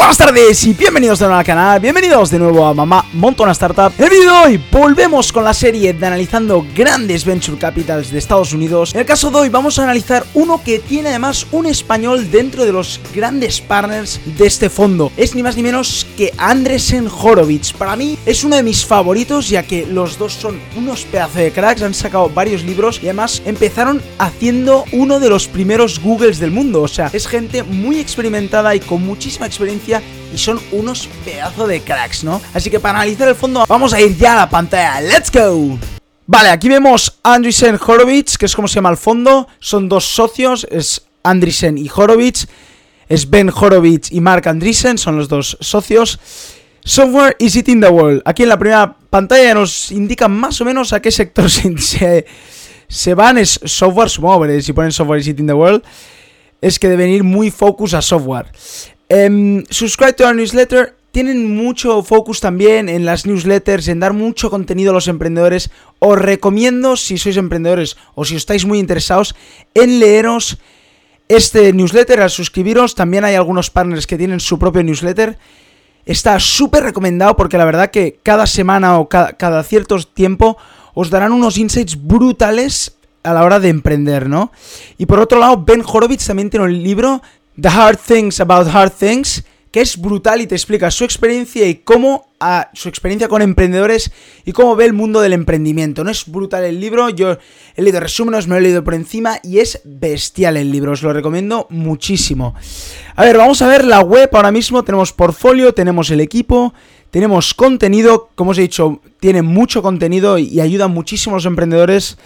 Buenas tardes y bienvenidos de nuevo al canal, bienvenidos de nuevo a Mamá Montona Startup. En el vídeo de hoy volvemos con la serie de analizando grandes venture capitals de Estados Unidos. En el caso de hoy vamos a analizar uno que tiene además un español dentro de los grandes partners de este fondo. Es ni más ni menos que Andresen Horowitz. Para mí es uno de mis favoritos ya que los dos son unos pedazos de cracks, han sacado varios libros y además empezaron haciendo uno de los primeros Googles del mundo. O sea, es gente muy experimentada y con muchísima experiencia y son unos pedazos de cracks, ¿no? Así que para analizar el fondo vamos a ir ya a la pantalla. ¡Let's go! Vale, aquí vemos Andreessen Horowitz, que es como se llama el fondo. Son dos socios, es Andreessen y Horowitz. Es Ben Horowitz y Mark Andreessen, son los dos socios. Software is it in the world. Aquí en la primera pantalla nos indican más o menos a qué sector se, se, van. Es software, supongo, si ponen software is it in the world, es que deben ir muy focus a software. Um, subscribe to our newsletter. Tienen mucho focus también en las newsletters, en dar mucho contenido a los emprendedores. Os recomiendo, si sois emprendedores o si estáis muy interesados, en leeros este newsletter, al suscribiros. También hay algunos partners que tienen su propio newsletter. Está súper recomendado porque la verdad que cada semana o cada, cada cierto tiempo os darán unos insights brutales a la hora de emprender, ¿no? Y por otro lado, Ben Horowitz también tiene un libro The Hard Things About Hard Things, que es brutal y te explica su experiencia y cómo a su experiencia con emprendedores y cómo ve el mundo del emprendimiento. No es brutal el libro, yo he leído resúmenes, me lo he leído por encima y es bestial el libro, os lo recomiendo muchísimo. A ver, vamos a ver la web ahora mismo, tenemos portfolio, tenemos el equipo, tenemos contenido, como os he dicho, tiene mucho contenido y ayuda muchísimo a los emprendedores.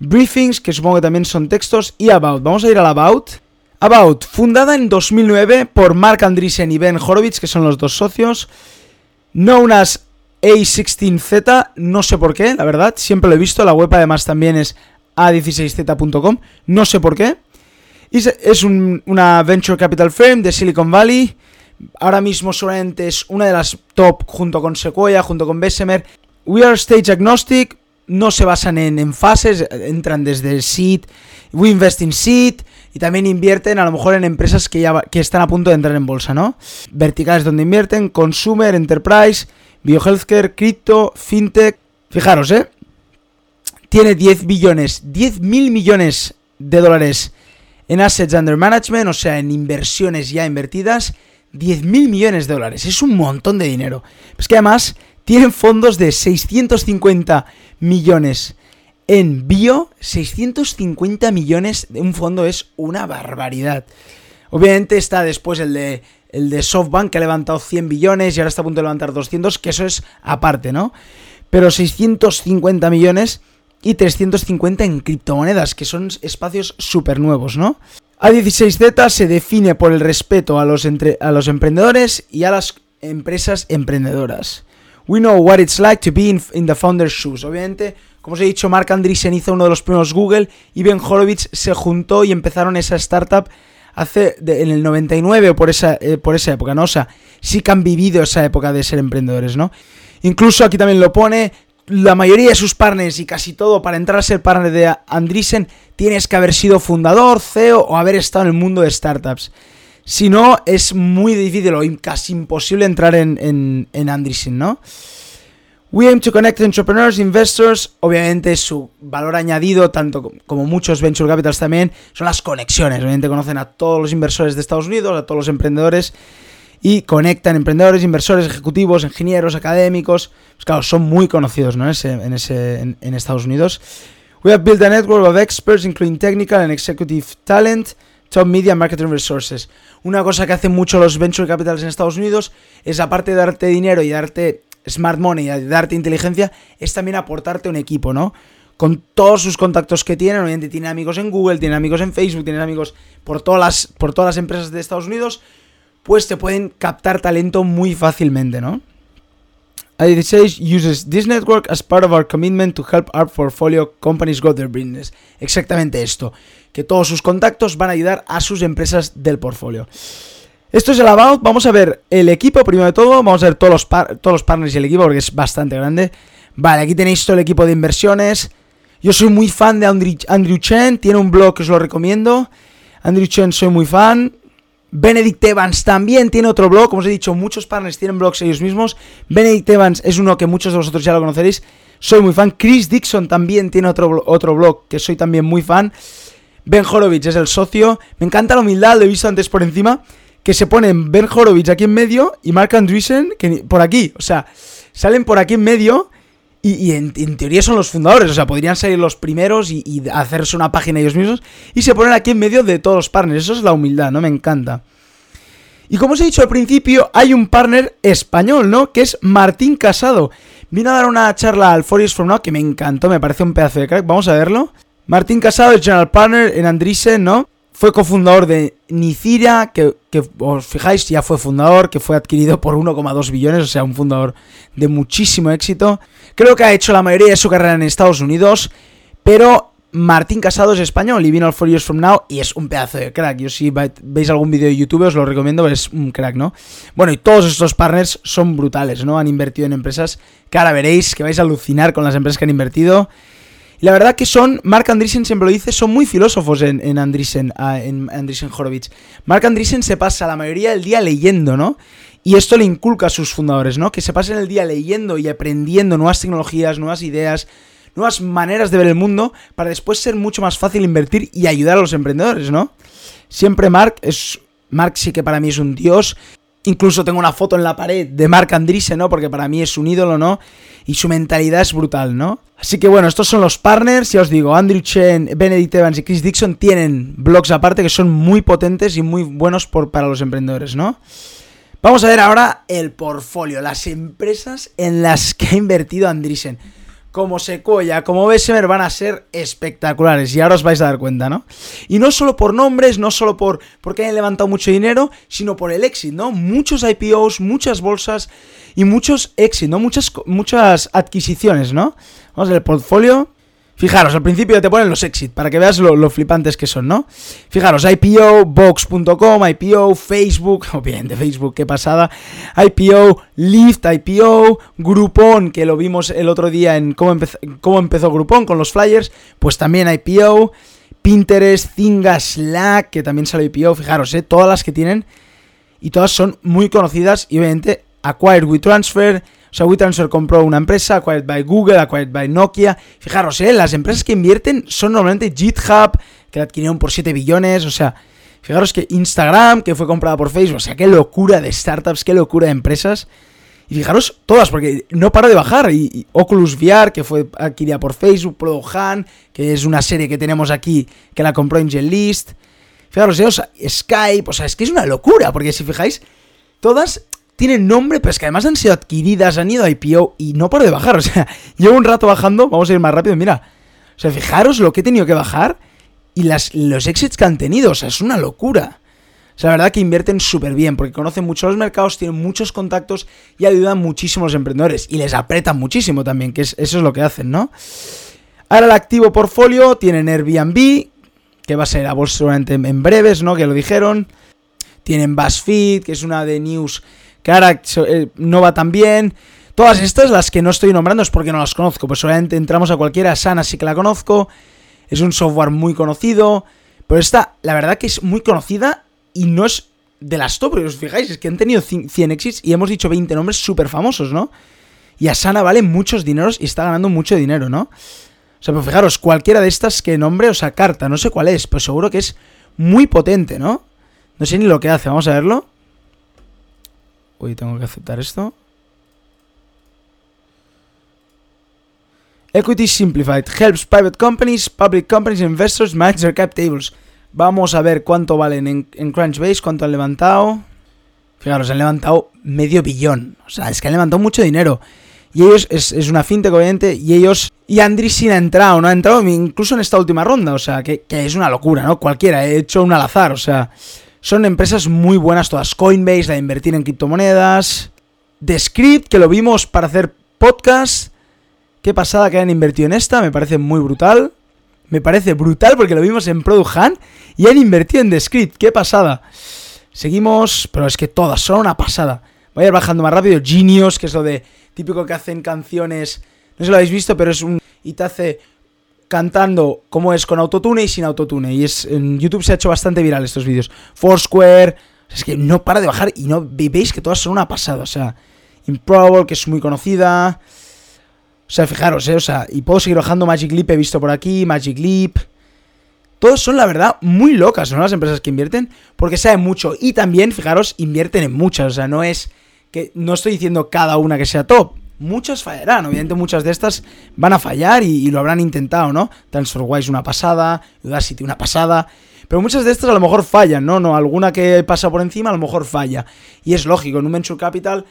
Briefings, que supongo que también son textos, y About. Vamos a ir al About. About, fundada en 2009 por Mark Andreessen y Ben Horowitz, que son los dos socios, known as A16Z, no sé por qué, la verdad, siempre lo he visto, la web además también es a16z.com, no sé por qué. Es una venture capital firm de Silicon Valley, ahora mismo solamente es una de las top junto con Sequoia, junto con Bessemer. We are stage agnostic, no se basan en, en fases, entran desde seed, we invest in seed, y también invierten a lo mejor en empresas que ya que están a punto de entrar en bolsa, ¿no? Verticales donde invierten, consumer, enterprise, biohealthcare, cripto, fintech. Fijaros, ¿eh? Tiene 10 billones, 10 mil millones de dólares en assets under management, o sea, en inversiones ya invertidas, 10 mil millones de dólares. Es un montón de dinero. Es que además tienen fondos de 650 millones en bio, 650 millones de un fondo es una barbaridad. Obviamente está después el de, el de SoftBank que ha levantado 100 billones y ahora está a punto de levantar 200, que eso es aparte, ¿no? Pero 650 millones y 350 en criptomonedas, que son espacios súper nuevos, ¿no? A16Z se define por el respeto a los, entre, a los emprendedores y a las empresas emprendedoras. We know what it's like to be in, in the founder's shoes. Obviamente como os he dicho, Mark Andreessen hizo uno de los primeros Google y Ben Horowitz se juntó y empezaron esa startup hace en el 99 o por esa, eh, por esa época, ¿no? O sea, sí que han vivido esa época de ser emprendedores, ¿no? Incluso aquí también lo pone, la mayoría de sus partners y casi todo para entrar a ser partner de Andreessen tienes que haber sido fundador, CEO o haber estado en el mundo de startups. Si no, es muy difícil o casi imposible entrar en, en, en Andreessen, ¿no? We aim to connect entrepreneurs, investors. Obviamente su valor añadido, tanto como muchos venture capitals también, son las conexiones. Obviamente conocen a todos los inversores de Estados Unidos, a todos los emprendedores y conectan emprendedores, inversores, ejecutivos, ingenieros, académicos. Pues claro, son muy conocidos ¿no? en, ese, en, Estados Unidos. We have built a network of experts, including technical and executive talent, top media marketing resources. Una cosa que hacen mucho los venture capitals en Estados Unidos es, aparte de darte dinero y darte smart money, y darte inteligencia, es también aportarte un equipo, ¿no? Con todos sus contactos que tienen, obviamente tienen amigos en Google, tienen amigos en Facebook, tienen amigos por todas las, por todas las empresas de Estados Unidos, pues te pueden captar talento muy fácilmente, ¿no? I16 uses this network as part of our commitment to help our portfolio companies grow their business. Exactamente esto, que todos sus contactos van a ayudar a sus empresas del portfolio. Esto es el About. Vamos a ver el equipo primero de todo. Vamos a ver todos los, todos los partners y el equipo porque es bastante grande. Vale, aquí tenéis todo el equipo de inversiones. Yo soy muy fan de Andrew, Chen. Tiene un blog que os lo recomiendo. Andrew Chen soy muy fan. Benedict Evans también tiene otro blog, como os he dicho, muchos partners tienen blogs ellos mismos. Benedict Evans es uno que muchos de vosotros ya lo conoceréis, soy muy fan. Chris Dixon también tiene otro, otro blog que soy también muy fan. Ben Horowitz es el socio. Me encanta la humildad, lo he visto antes por encima, que se ponen Ben Horowitz aquí en medio y Mark Andreessen que por aquí. O sea, salen por aquí en medio y, en, teoría son los fundadores, o sea, podrían salir los primeros y, hacerse una página ellos mismos. Y se ponen aquí en medio de todos los partners. Eso es la humildad, ¿no? Me encanta. Y como os he dicho al principio, hay un partner español, ¿no? Que es Martín Casado. Vino a dar una charla al Fouriers from Now que me encantó, me parece un pedazo de crack. Vamos a verlo. Martín Casado es General Partner en Andreessen, ¿no? Fue cofundador de Nicira, que, os fijáis, ya fue fundador, que fue adquirido por 1,2 billones, o sea, un fundador de muchísimo éxito. Creo que ha hecho la mayoría de su carrera en Estados Unidos, pero Martín Casado es español y vino al 4 Years From Now y es un pedazo de crack. Yo si veis algún vídeo de YouTube os lo recomiendo, es un crack, ¿no? Bueno, y todos estos partners son brutales, ¿no? Han invertido en empresas que ahora veréis, que vais a alucinar con las empresas que han invertido. La verdad que son, Mark Andreessen siempre lo dice, son muy filósofos en, en Andreessen, en Horowitz. Mark Andreessen se pasa la mayoría del día leyendo, ¿no? Y esto le inculca a sus fundadores, ¿no? Que se pasen el día leyendo y aprendiendo nuevas tecnologías, nuevas ideas, nuevas maneras de ver el mundo, para después ser mucho más fácil invertir y ayudar a los emprendedores, ¿no? Siempre Mark es... Mark sí que para mí es un dios. Incluso tengo una foto en la pared de Mark Andreessen, ¿no? Porque para mí es un ídolo, ¿no? Y su mentalidad es brutal, ¿no? Así que bueno, estos son los partners, ya os digo, Andrew Chen, Benedict Evans y Chris Dixon tienen blogs aparte que son muy potentes y muy buenos para los emprendedores, ¿no? Vamos a ver ahora el portfolio, las empresas en las que ha invertido Andreessen. Como Sequoia, como Bessemer van a ser espectaculares y ahora os vais a dar cuenta, ¿no? Y no solo por nombres, no solo por porque hayan levantado mucho dinero, sino por el éxito, ¿no? Muchos IPOs, muchas bolsas y muchos éxitos, ¿no? Muchas, muchas adquisiciones, ¿no? Vamos el portfolio. Fijaros, al principio te ponen los exit para que veas lo, flipantes que son, ¿no? Fijaros, IPO, Box.com, IPO, Facebook, obviamente Facebook, qué pasada. IPO, Lyft, IPO, Groupon, que lo vimos el otro día en cómo, empezó, cómo Groupon con los flyers, pues también IPO. Pinterest, Zinga, Slack, que también sale IPO. Fijaros, ¿eh? todas las que tienen y todas son muy conocidas y obviamente Acquired with Transfer. O sea, WeTransfer compró una empresa, acquired by Google, acquired by Nokia. Fijaros, ¿eh? las empresas que invierten son normalmente GitHub, que la adquirieron por 7 billones. O sea, fijaros que Instagram, que fue comprada por Facebook. O sea, qué locura de startups, qué locura de empresas. Y fijaros todas, porque no para de bajar. Y, Oculus VR, que fue adquirida por Facebook, ProHan, que es una serie que tenemos aquí, que la compró AngelList. Fijaros, ¿eh? o Skype, o sea, es que es una locura, porque si fijáis, todas tienen nombre, pero es que además han sido adquiridas, han ido a IPO y no paro de bajar. O sea, llevo un rato bajando, vamos a ir más rápido, mira. O sea, fijaros lo que he tenido que bajar y las, los exits que han tenido. O sea, es una locura. O sea, la verdad que invierten súper bien porque conocen mucho los mercados, tienen muchos contactos y ayudan muchísimo a los emprendedores. Y les apretan muchísimo también, que eso es lo que hacen, ¿no? Ahora el activo portfolio tienen Airbnb, que va a ser a bolsa en breves, ¿no? Que lo dijeron. Tienen BuzzFeed, que es una de news ahora eh, no va tan bien. Todas estas, las que no estoy nombrando, es porque no las conozco. Pues solamente entramos a cualquiera. Sana sí que la conozco. Es un software muy conocido. Pero esta, la verdad que es muy conocida y no es de las top. Os fijáis, es que han tenido 100 exits y hemos dicho 20 nombres súper famosos, ¿no? Y Asana vale muchos dineros y está ganando mucho dinero, ¿no? O sea, pues fijaros, cualquiera de estas que nombre, o sea, carta, no sé cuál es, pero seguro que es muy potente, ¿no? No sé ni lo que hace, vamos a verlo. Tengo que aceptar esto. Equity Simplified helps private companies, public companies, investors manage their cap tables. Vamos a ver cuánto valen en, Crunchbase, cuánto han levantado. Fijaros, han levantado medio billón. O sea, es que han levantado mucho dinero. Y ellos, es, una fintech obviamente, y ellos... Y Andreessen ha entrado, ¿no? Ha entrado incluso en esta última ronda, o sea, que, que es una locura, ¿no? Cualquiera, he hecho un al azar, o sea... Son empresas muy buenas todas. Coinbase, la de invertir en criptomonedas. Descript, que lo vimos para hacer podcast. Qué pasada que hayan invertido en esta, me parece muy brutal. Me parece brutal porque lo vimos en Product Hunt y han invertido en Descript. Qué pasada. Seguimos, pero es que todas son una pasada. Voy a ir bajando más rápido. Genius, que es lo de típico que hacen canciones. No sé si lo habéis visto, pero es un. Y te hace cantando como es con autotune y sin autotune. Y es en YouTube se ha hecho bastante viral estos vídeos. Foursquare, Es que no para de bajar y no veis que todas son una pasada. O sea, Improbable, que es muy conocida. O sea, fijaros, ¿eh? O sea, y puedo seguir bajando Magic Leap, he visto por aquí, Magic Leap. Todos son, la verdad, muy locas, ¿no? Las empresas que invierten, porque saben mucho. Y también, fijaros, invierten en muchas. O sea, no es que no estoy diciendo cada una que sea top. Muchas fallarán, obviamente muchas de estas van a fallar y, lo habrán intentado, ¿no? TransferWise una pasada, Udacity una pasada, pero muchas de estas a lo mejor fallan, ¿no? No, alguna que pasa por encima a lo mejor falla. Y es lógico, en un Venture Capital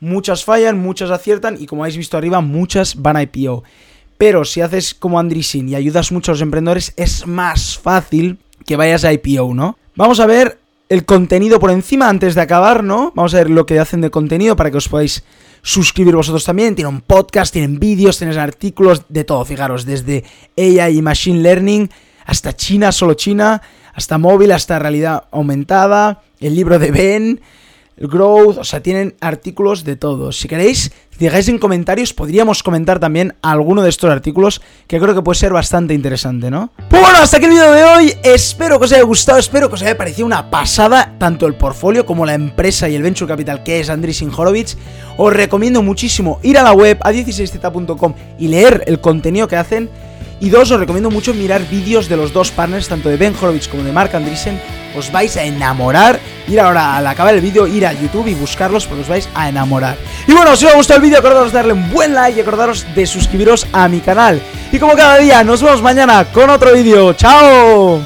muchas fallan, muchas aciertan y como habéis visto arriba, muchas van a IPO. Pero si haces como Andreessen y ayudas mucho a los emprendedores, es más fácil que vayas a IPO, ¿no? Vamos a ver el contenido por encima antes de acabar, ¿no? Vamos a ver lo que hacen de contenido para que os podáis suscribir vosotros también. Tienen podcast, tienen vídeos, tienen artículos, de todo, fijaros, desde AI y Machine Learning hasta China, solo China, hasta móvil, hasta realidad aumentada, el libro de Ben, Growth, o sea, tienen artículos de todo. Si queréis, digáis en comentarios, podríamos comentar también alguno de estos artículos que creo que puede ser bastante interesante, ¿no? Pues bueno, hasta aquí el vídeo de hoy. Espero que os haya gustado, espero que os haya parecido una pasada tanto el portfolio como la empresa y el venture capital que es Andriy Horowitz. Os recomiendo muchísimo ir a la web a 16z.com y leer el contenido que hacen. Y dos, os recomiendo mucho mirar vídeos de los dos partners, tanto de Ben Horowitz como de Mark Andreessen. Os vais a enamorar. Ir ahora al acabar el vídeo, ir a YouTube y buscarlos porque os vais a enamorar. Y bueno, si os ha gustado el vídeo, acordaros de darle un buen like y acordaros de suscribiros a mi canal. Y como cada día, nos vemos mañana con otro vídeo. ¡Chao!